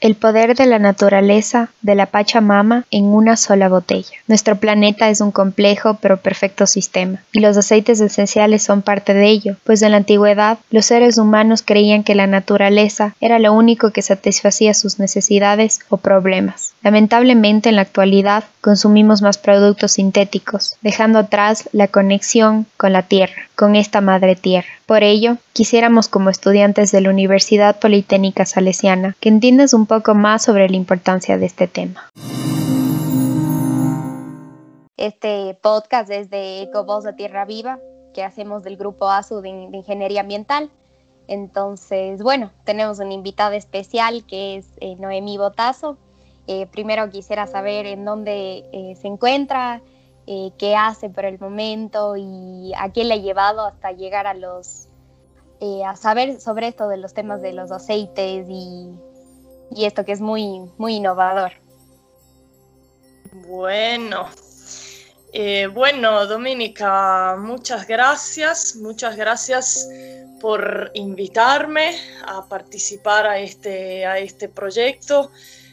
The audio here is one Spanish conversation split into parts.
El poder de la naturaleza, de la Pachamama, en una sola botella. Nuestro planeta es un complejo pero perfecto sistema, y los aceites esenciales son parte de ello, pues en la antigüedad los seres humanos creían que la naturaleza era lo único que satisfacía sus necesidades o problemas. Lamentablemente en la actualidad consumimos más productos sintéticos, dejando atrás la conexión con la tierra, con esta madre tierra. Por ello, quisiéramos como estudiantes de la Universidad Politécnica Salesiana que entiendas un poco más sobre la importancia de este tema. Este podcast es de Ecovoz de Tierra Viva, que hacemos del grupo ASU de, Ingeniería Ambiental. Entonces, bueno, tenemos una invitada especial que es eh, Noemí Botazo. Eh, primero quisiera saber en dónde eh, se encuentra, qué hace por el momento y a quién le ha llevado hasta llegar a los a saber sobre esto de los temas de los aceites y, y esto que es muy muy innovador. Bueno, eh, bueno, Dominica, muchas gracias, muchas gracias por invitarme a participar a este, a este proyecto.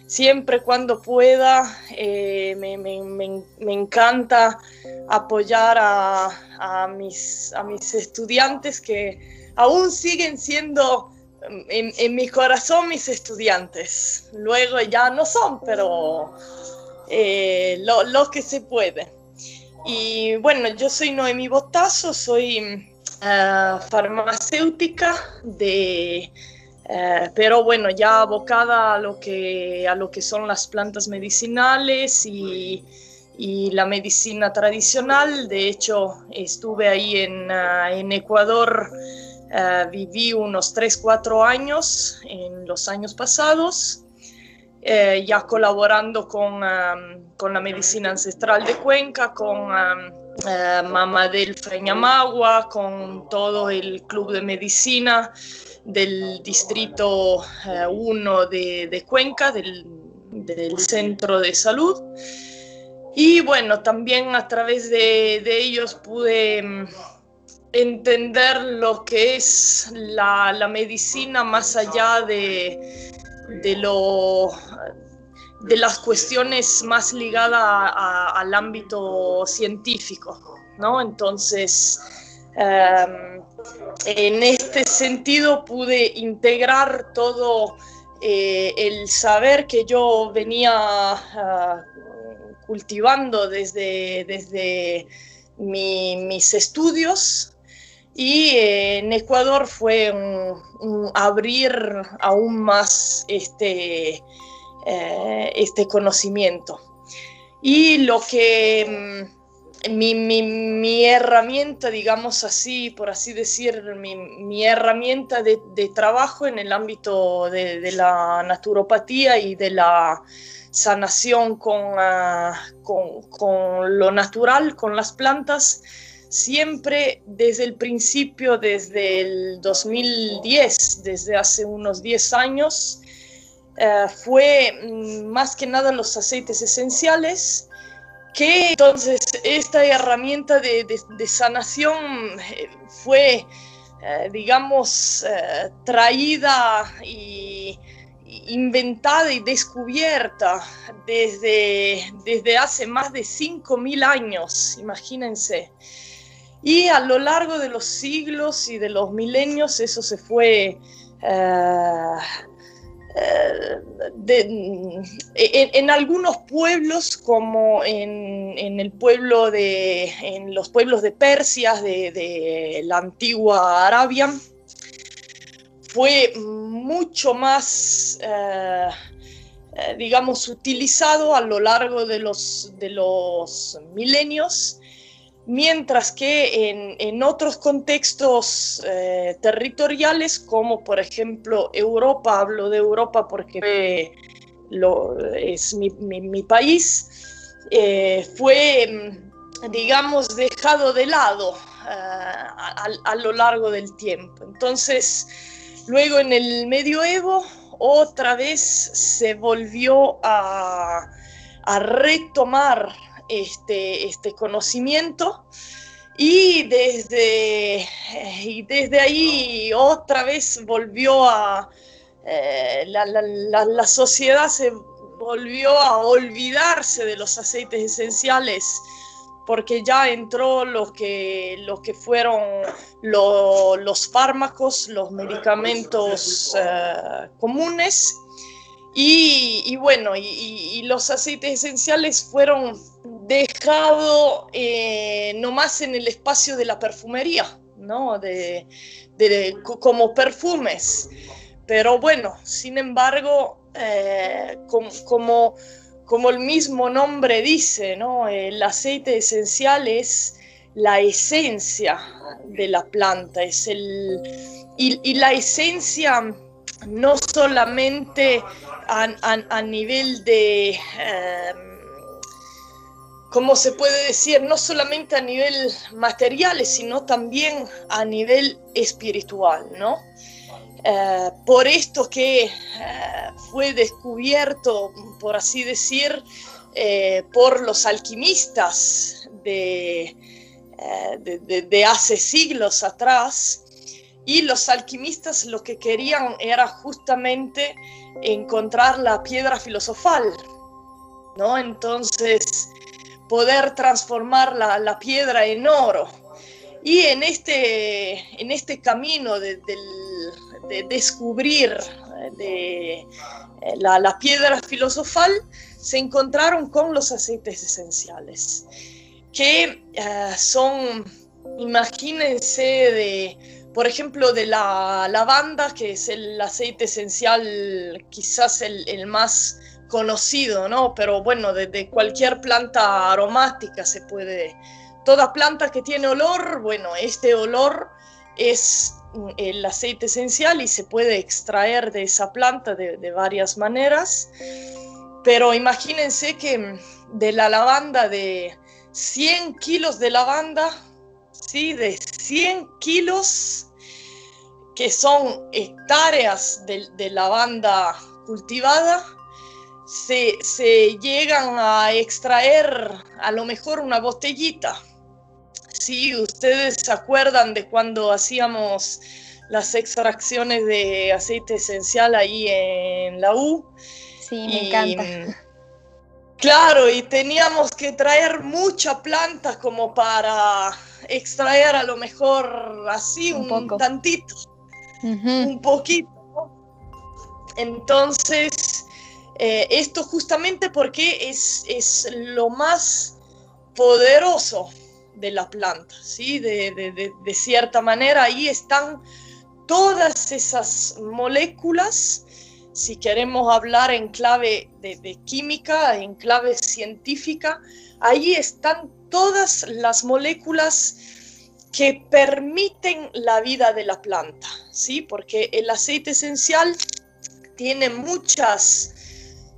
Siempre cuando pueda, eh, me, encanta apoyar a, mis, estudiantes que aún siguen siendo en, mi corazón mis estudiantes. Luego ya no son, pero eh, lo, que se puede. Y bueno, yo soy Noemi Botazo, soy eh, farmacéutica de... Eh, pero bueno, ya abocada a lo que, a lo que son las plantas medicinales y, y la medicina tradicional. De hecho, estuve ahí en, eh, en Ecuador, viví unos 3, 4 años en los años pasados. Eh, ya colaborando con, con, la medicina ancestral de Cuenca, con eh, Mama del Freñamagua, con todo el club de medicina del distrito 1 eh, de, Cuenca, del, del, centro de salud. Y bueno, también a través de, de ellos pude mm, entender lo que es la, la medicina más allá de, de, lo, de las cuestiones más ligadas al ámbito científico, ¿no? Entonces, em, en este sentido pude integrar todo eh, el saber que yo venía ah, cultivando desde, desde mis estudios y eh, en Ecuador fue abrir aún más este, eh, este conocimiento. Y lo que mi, herramienta, digamos así, por así decir, mi, herramienta de, trabajo en el ámbito de, la naturopatía y de la sanación con, ah, con lo natural, con las plantas, siempre desde el principio, desde el 2010, desde hace unos 10 años, eh, fue mm, más que nada los aceites esenciales, que entonces esta herramienta de, sanación eh, fue, eh, digamos, traída y inventada y descubierta desde, desde hace más de 5.000 años, imagínense. Y a lo largo de los siglos y de los milenios eso se fue... Eh, eh, en, algunos pueblos como en, el pueblo de en los pueblos de Persia de, la antigua Arabia fue mucho más eh, digamos utilizado a lo largo de los de los milenios mientras que en, otros contextos eh, territoriales, como por ejemplo Europa, hablo de Europa porque es mi, país, eh, fue, digamos, dejado de lado eh, a, lo largo del tiempo. Entonces, luego en el medioevo, otra vez se volvió a, a retomar este, este conocimiento. Y desde, y desde ahí otra vez volvió a, eh, la, sociedad se volvió a olvidarse de los aceites esenciales porque ya entró lo que, que fueron los fármacos, los medicamentos eh, comunes. Y, bueno, y, los aceites esenciales fueron dejados eh, nomás en el espacio de la perfumería, ¿no? De, como perfumes. Pero bueno, sin embargo, eh, como, como, el mismo nombre dice, ¿no? El aceite esencial es la esencia de la planta, es el, y, la esencia no solamente a, nivel de, em, ¿cómo se puede decir? No solamente a nivel material, sino también a nivel espiritual, ¿no? Eh, por esto que eh, fue descubierto, por así decir, eh, por los alquimistas de, de, hace siglos atrás, y los alquimistas lo que querían era justamente encontrar la piedra filosofal, ¿no? Entonces, poder transformar la, piedra en oro. Y en este, en este camino de, descubrir de, eh, la, piedra filosofal, se encontraron con los aceites esenciales, que eh, son, imagínense, de por ejemplo, de la lavanda, que es el aceite esencial quizás el, más conocido, ¿no? Pero bueno, de, cualquier planta aromática se puede... Toda planta que tiene olor, bueno, este olor es el aceite esencial y se puede extraer de esa planta de, de varias maneras. Pero imagínense que de la lavanda, de 100 kilos de lavanda, ¿sí? De 100 kilos que son hectáreas de, lavanda cultivada, se, llegan a extraer a lo mejor una botellita. Si ustedes se acuerdan de cuando hacíamos las extracciones de aceite esencial ahí en la U. Sí, me encanta. Claro, y teníamos que traer mucha planta como para extraer a lo mejor así un, un tantito un poquito. Entonces, eh, esto justamente porque es, es, lo más poderoso de la planta, ¿sí? De, cierta manera, ahí están todas esas moléculas, si queremos hablar en clave de, química, en clave científica, ahí están todas las moléculas que permiten la vida de la planta, ¿sí? Porque el aceite esencial tiene muchas,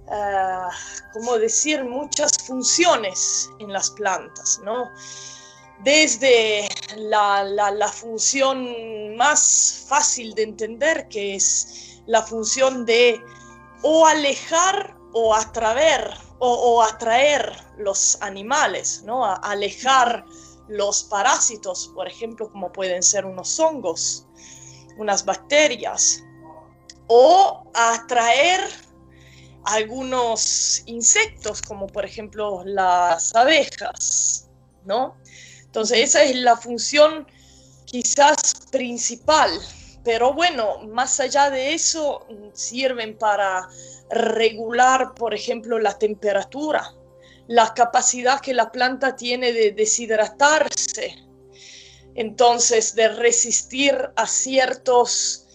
uh, ¿cómo decir? Muchas funciones en las plantas, ¿no? Desde la, función más fácil de entender, que es la función de o alejar o atraer, o, atraer los animales, ¿no? alejar los parásitos, por ejemplo, como pueden ser unos hongos, unas bacterias, o atraer algunos insectos, como por ejemplo las abejas, ¿no? Entonces esa es la función quizás principal, pero bueno, más allá de eso, sirven para regular, por ejemplo, la temperatura, la capacidad que la planta tiene de deshidratarse, entonces de resistir a ciertos,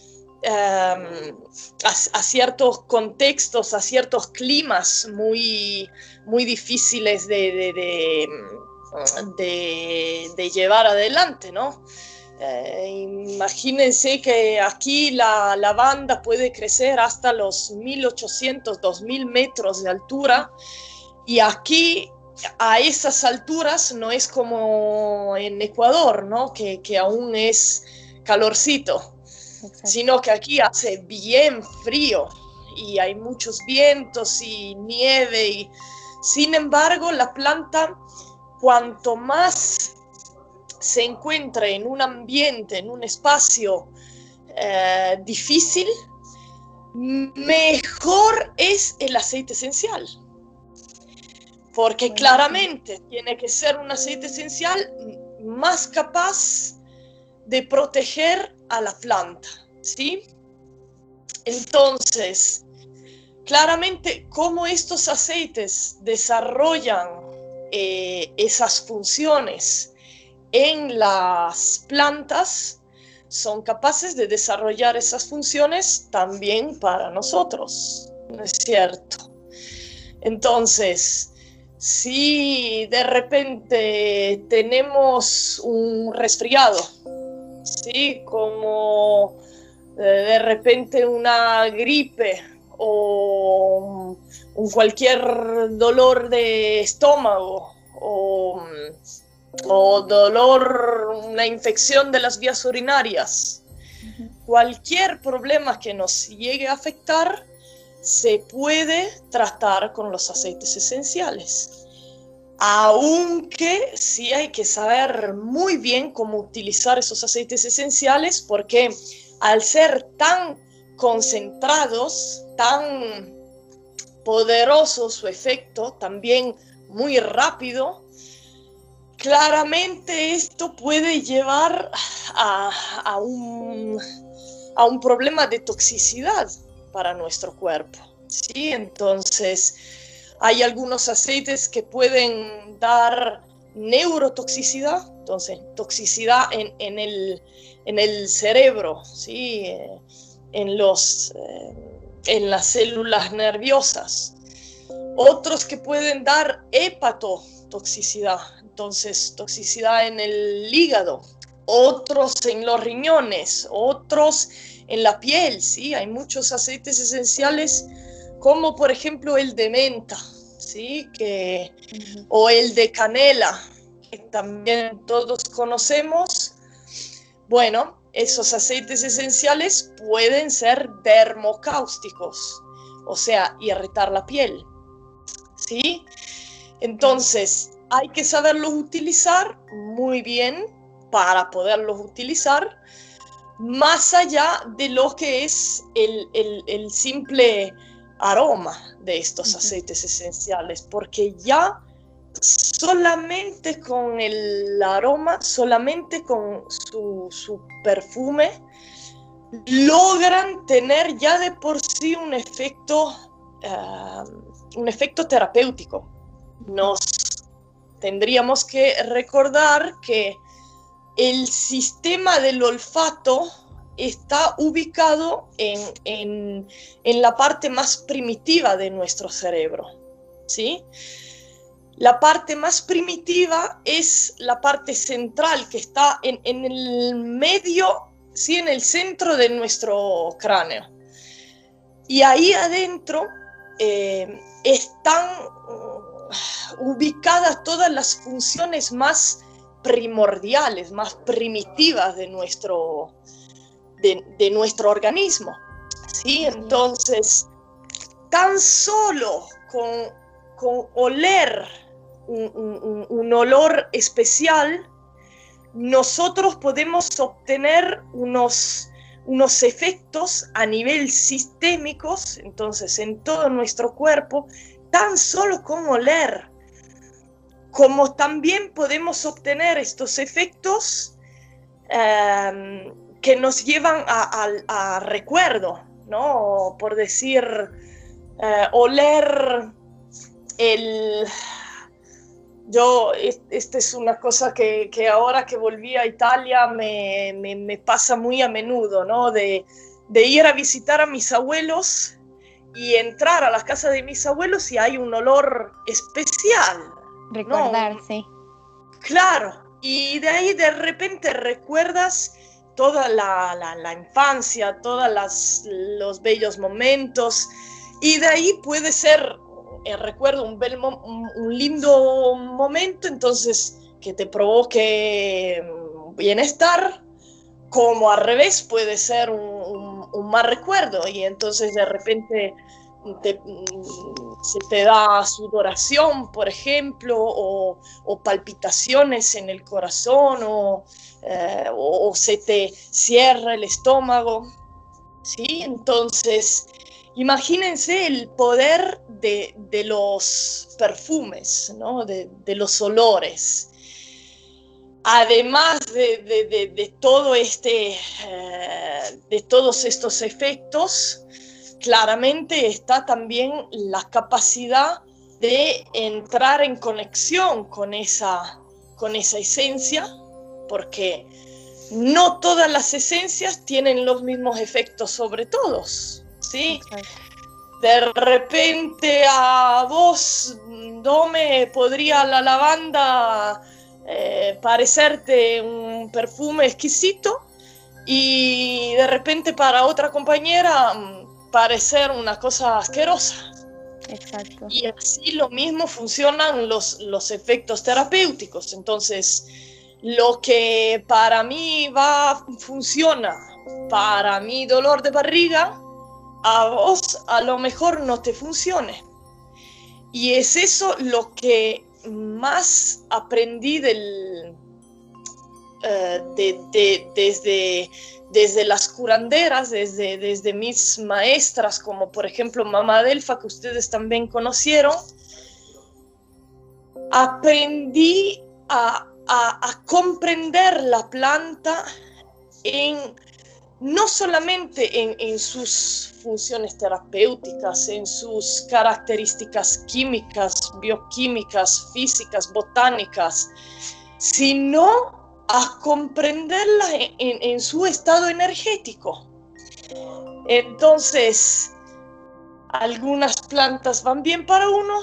em, a, ciertos contextos, a ciertos climas muy, muy difíciles de, llevar adelante, ¿no? Eh, imagínense que aquí la lavanda puede crecer hasta los 1800, 2000 metros de altura y aquí, a esas alturas, no es como en Ecuador, ¿no? Que, aún es calorcito, sino que aquí hace bien frío y hay muchos vientos y nieve. Y, sin embargo, la planta, cuanto más se encuentra en un ambiente, en un espacio eh, difícil, mejor es el aceite esencial. Porque claramente tiene que ser un aceite esencial más capaz de proteger a la planta, ¿sí? Entonces, claramente cómo estos aceites desarrollan eh, esas funciones en las plantas son capaces de desarrollar esas funciones también para nosotros, ¿no es cierto? Entonces, si de repente tenemos un resfriado, ¿sí? Como eh, de repente una gripe o un cualquier dolor de estómago o, o, dolor, una infección de las vías urinarias. Cualquier problema que nos llegue a afectar se puede tratar con los aceites esenciales. Aunque sí hay que saber muy bien cómo utilizar esos aceites esenciales porque al ser tan concentrados, tan poderoso su efecto, también muy rápido, claramente esto puede llevar a, un, a un problema de toxicidad para nuestro cuerpo. ¿sí? Entonces, hay algunos aceites que pueden dar neurotoxicidad, entonces, toxicidad en, el, en el cerebro, ¿sí? Eh, en, los, eh, en las células nerviosas. Otros que pueden dar hepatotoxicidad, entonces toxicidad en el hígado. Otros en los riñones, otros en la piel, ¿sí? Hay muchos aceites esenciales como por ejemplo el de menta, ¿sí? Que, o el de canela, que también todos conocemos. Bueno, esos aceites esenciales pueden ser dermocáusticos, o sea, irritar la piel. ¿Sí? Entonces, hay que saberlos utilizar muy bien para poderlos utilizar, más allá de lo que es el, simple aroma de estos aceites esenciales, porque ya solamente con el aroma, solamente con su, perfume, logran tener ya de por sí un efecto, ah, un efecto terapéutico. Nos tendríamos que recordar que el sistema del olfato está ubicado en, en, en la parte más primitiva de nuestro cerebro. ¿sí? La parte más primitiva es la parte central que está en, el medio, ¿sí? en el centro de nuestro cráneo. Y ahí adentro eh, están uh, ubicadas todas las funciones más primordiales, más primitivas de nuestro, de, nuestro organismo. ¿sí? Entonces, tan solo con, con oler un, olor especial, nosotros podemos obtener unos, unos efectos a nivel sistémicos, entonces en todo nuestro cuerpo, tan solo con oler, como también podemos obtener estos efectos em, que nos llevan a, recuerdo, ¿no? Por decir, eh, oler el, yo, esta es una cosa que, ahora que volví a Italia me, pasa muy a menudo, ¿no? De, ir a visitar a mis abuelos y entrar a la casa de mis abuelos y hay un olor especial. Recordar, sí. Claro, y de ahí de repente recuerdas toda la, infancia, todos los bellos momentos, y de ahí puede ser eh, recuerdo un, un, lindo momento, entonces que te provoque mm, bienestar, como al revés puede ser un, un mal recuerdo. Y entonces de repente te, mm, se te da sudoración, por ejemplo, o, o palpitaciones en el corazón, o, eh, o, se te cierra el estómago. ¿sí? Entonces, imagínense el poder de, los perfumes, ¿no? de, los olores. Además de, todo este, eh, de todos estos efectos, claramente está también la capacidad de entrar en conexión con esa, con esa esencia, porque no todas las esencias tienen los mismos efectos sobre todos, ¿sí? De repente a vos, Dome, podría la lavanda eh, parecerte un perfume exquisito y de repente para otra compañera mm, parecer una cosa asquerosa. Exacto. Y así lo mismo funcionan los, los efectos terapéuticos. Entonces, lo que para mí va, funciona para mi dolor de barriga, a vos a lo mejor no te funcione. Y es eso lo que más aprendí del, eh, desde, desde las curanderas, desde, desde mis maestras, como por ejemplo Mamá Delfa, que ustedes también conocieron, aprendí a a, comprender la planta en no solamente en, sus funciones terapéuticas, en sus características químicas, bioquímicas, físicas, botánicas, sino a comprenderla en, su estado energético. Entonces, algunas plantas van bien para uno,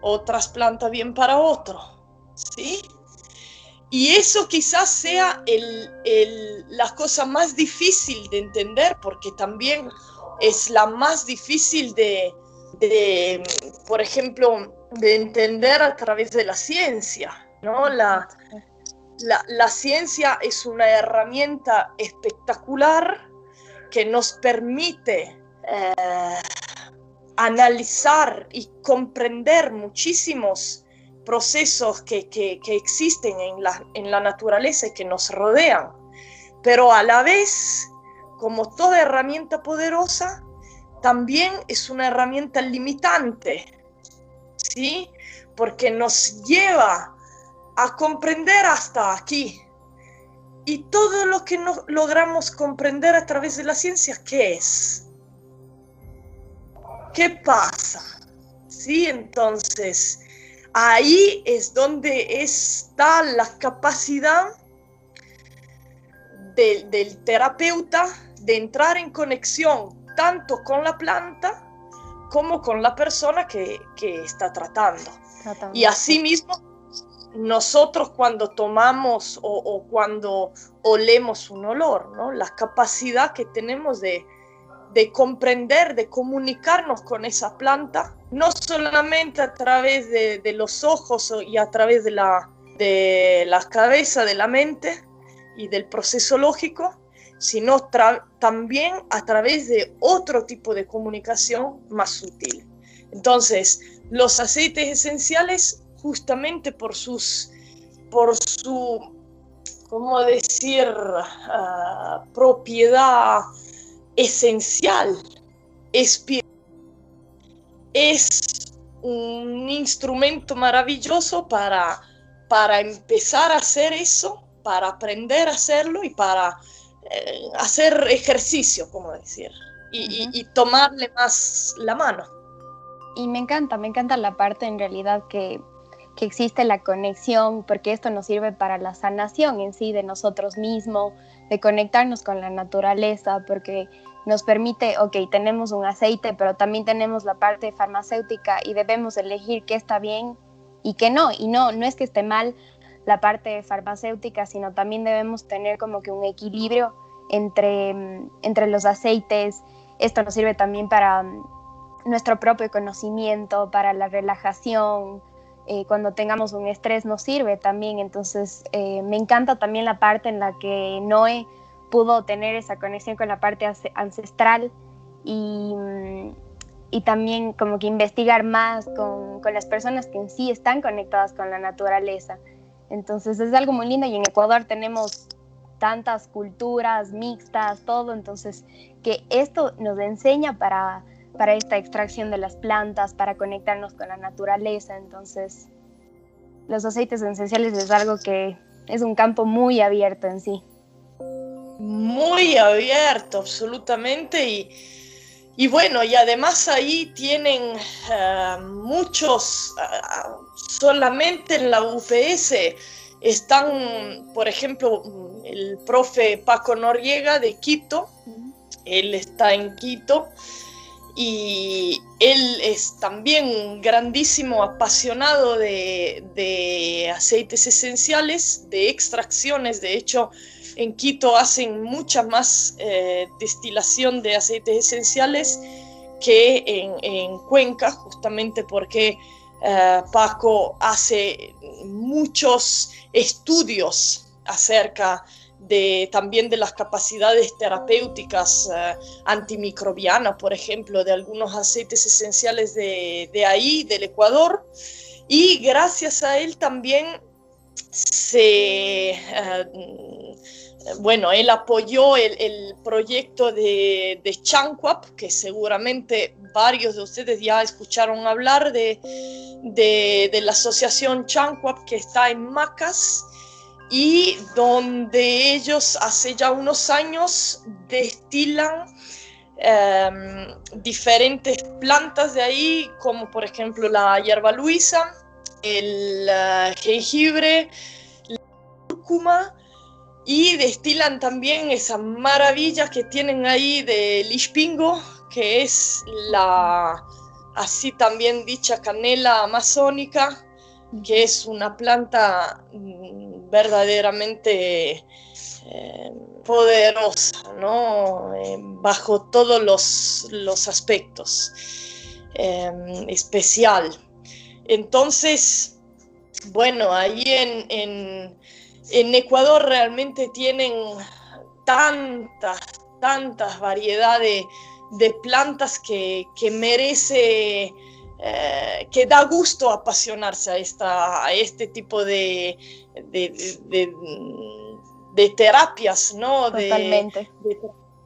otras plantas bien para otro, ¿sí? Y eso quizás sea la cosa más difícil de entender, porque también es la más difícil de, por ejemplo, de entender a través de la ciencia. ¿no? La, la, ciencia es una herramienta espectacular que nos permite eh, analizar y comprender muchísimos procesos que, existen en la, en la naturaleza y que nos rodean, pero a la vez, como toda herramienta poderosa, también es una herramienta limitante, ¿sí? Porque nos lleva a comprender hasta aquí. Y todo lo que no logramos comprender a través de la ciencia, ¿qué es? ¿Qué pasa? ¿Sí? Entonces, ahí es donde está la capacidad del, terapeuta de entrar en conexión tanto con la planta como con la persona que, está tratando. Y asimismo, nosotros cuando tomamos o, cuando olemos un olor, ¿no? la capacidad que tenemos de, de comprender, de comunicarnos con esa planta, no solamente a través de, los ojos y a través de la, de la cabeza, de la mente y del proceso lógico, sino también a través de otro tipo de comunicación más sutil. Entonces, los aceites esenciales, justamente por sus, por su, ¿cómo decir?, ah, propiedad esencial, espiritual, es un instrumento maravilloso para, para empezar a hacer eso, para aprender a hacerlo y para eh, hacer ejercicio, como decir, y, tomarle más la mano. Y me encanta, me encanta la parte en realidad que, que existe la conexión, porque esto nos sirve para la sanación en sí de nosotros mismos, de conectarnos con la naturaleza, porque nos permite, ok, tenemos un aceite, pero también tenemos la parte farmacéutica y debemos elegir qué está bien y qué no. Y no, no es que esté mal la parte farmacéutica, sino también debemos tener como que un equilibrio entre, mm, entre los aceites. Esto nos sirve también para mm, nuestro propio conocimiento, para la relajación. Eh, cuando tengamos un estrés nos sirve también. Entonces, eh, me encanta también la parte en la que Noé pudo tener esa conexión con la parte ancestral y, mm, y también como que investigar más con, con, las personas que en sí están conectadas con la naturaleza. Entonces es algo muy lindo y en Ecuador tenemos tantas culturas mixtas, todo, entonces que esto nos enseña para, para esta extracción de las plantas, para conectarnos con la naturaleza. Entonces, los aceites esenciales es algo que es un campo muy abierto en sí. Muy abierto, absolutamente. Y, y bueno, y además ahí tienen eh, muchos, eh, solamente en la UPS están, por ejemplo, el profe Paco Noriega de Quito, él está en Quito y él es también un grandísimo apasionado de, aceites esenciales, de extracciones. De hecho, en Quito hacen mucha más eh, destilación de aceites esenciales que en, Cuenca, justamente porque eh, Paco hace muchos estudios acerca de, también de las capacidades terapéuticas eh, antimicrobianas, por ejemplo, de algunos aceites esenciales de, ahí, del Ecuador. Y gracias a él también se... Eh, bueno, él apoyó el, proyecto de, de Chanquap, que seguramente varios de ustedes ya escucharon hablar de, de, la asociación Chanquap que está en Macas y donde ellos hace ya unos años destilan em, diferentes plantas de ahí, como por ejemplo la hierba luisa, el eh, jengibre, la cúrcuma, y destilan también esa maravilla que tienen ahí de Lishpingo, que es la así también dicha canela amazónica, que es una planta mm, verdaderamente eh, poderosa, ¿no? Eh, bajo todos los, aspectos, eh, especial. Entonces, bueno, ahí en, en Ecuador realmente tienen tantas, tantas variedades de plantas que, merece, eh, que da gusto apasionarse a, esta, a este tipo de, de, terapias, ¿no? Totalmente.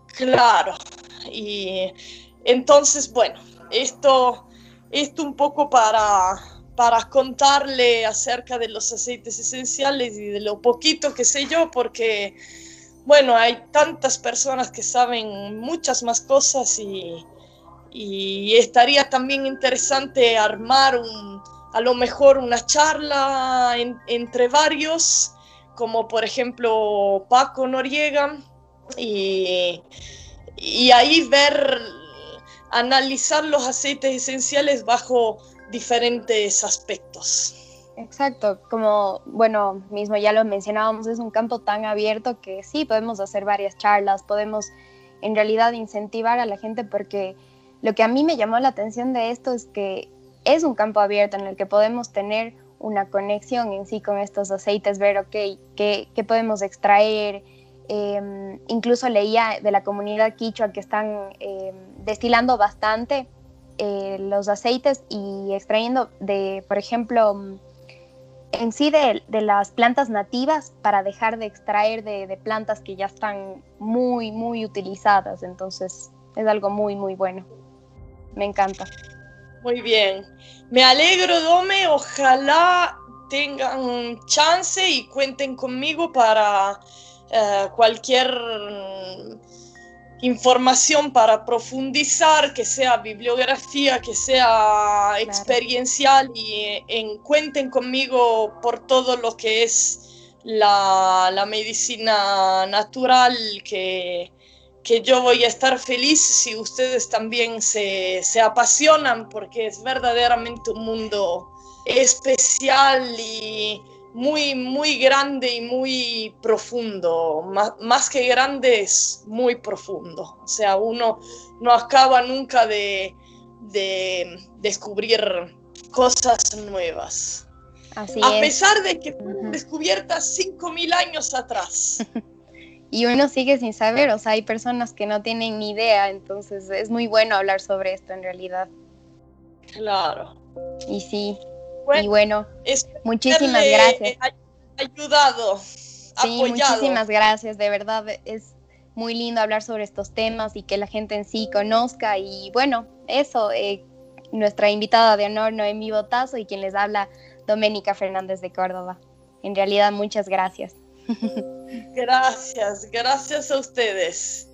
claro. Y entonces, bueno, esto, esto un poco para, para contarle acerca de los aceites esenciales y de lo poquito que sé yo, porque bueno, hay tantas personas que saben muchas más cosas y, estaría también interesante armar un, a lo mejor una charla entre varios, como por ejemplo Paco Noriega, y, y ahí ver, analizar los aceites esenciales bajo diferentes aspectos. Exacto, como, bueno, mismo ya lo mencionábamos, es un campo tan abierto que sí, podemos hacer varias charlas, podemos en realidad incentivar a la gente porque lo que a mí me llamó la atención de esto es que es un campo abierto en el que podemos tener una conexión en sí con estos aceites, ver, ok, qué, podemos extraer. Em, incluso leía de la comunidad quichua que están em, destilando bastante eh, los aceites y extrayendo de, por ejemplo, en sí de, las plantas nativas para dejar de extraer de, plantas que ya están muy, muy utilizadas. Entonces es algo muy, muy bueno. Me encanta. Muy bien. Me alegro, Dome. Ojalá tengan chance y cuenten conmigo para eh, cualquier información para profundizar, que sea bibliografía, que sea experiencial y en, cuenten conmigo por todo lo que es la, medicina natural, que, que, yo voy a estar feliz si ustedes también se, se apasionan, porque es verdaderamente un mundo especial y muy, muy grande y muy profundo. Más, que grande es muy profundo. O sea, uno no acaba nunca de, descubrir cosas nuevas. Así a pesar de que fueron descubiertas 5.000 años atrás. y uno sigue sin saber, o sea, hay personas que no tienen ni idea, entonces es muy bueno hablar sobre esto en realidad. Claro. Y sí, y bueno, muchísimas gracias. Ayudado. Sí, muchísimas gracias, de verdad. Es, muy lindo hablar sobre estos temas y que la gente en sí conozca. Y bueno, eso, eh, nuestra invitada de honor, Noemí Botazo, y quien les habla, Doménica Fernández de Córdoba. En realidad, muchas gracias. Gracias, gracias a ustedes.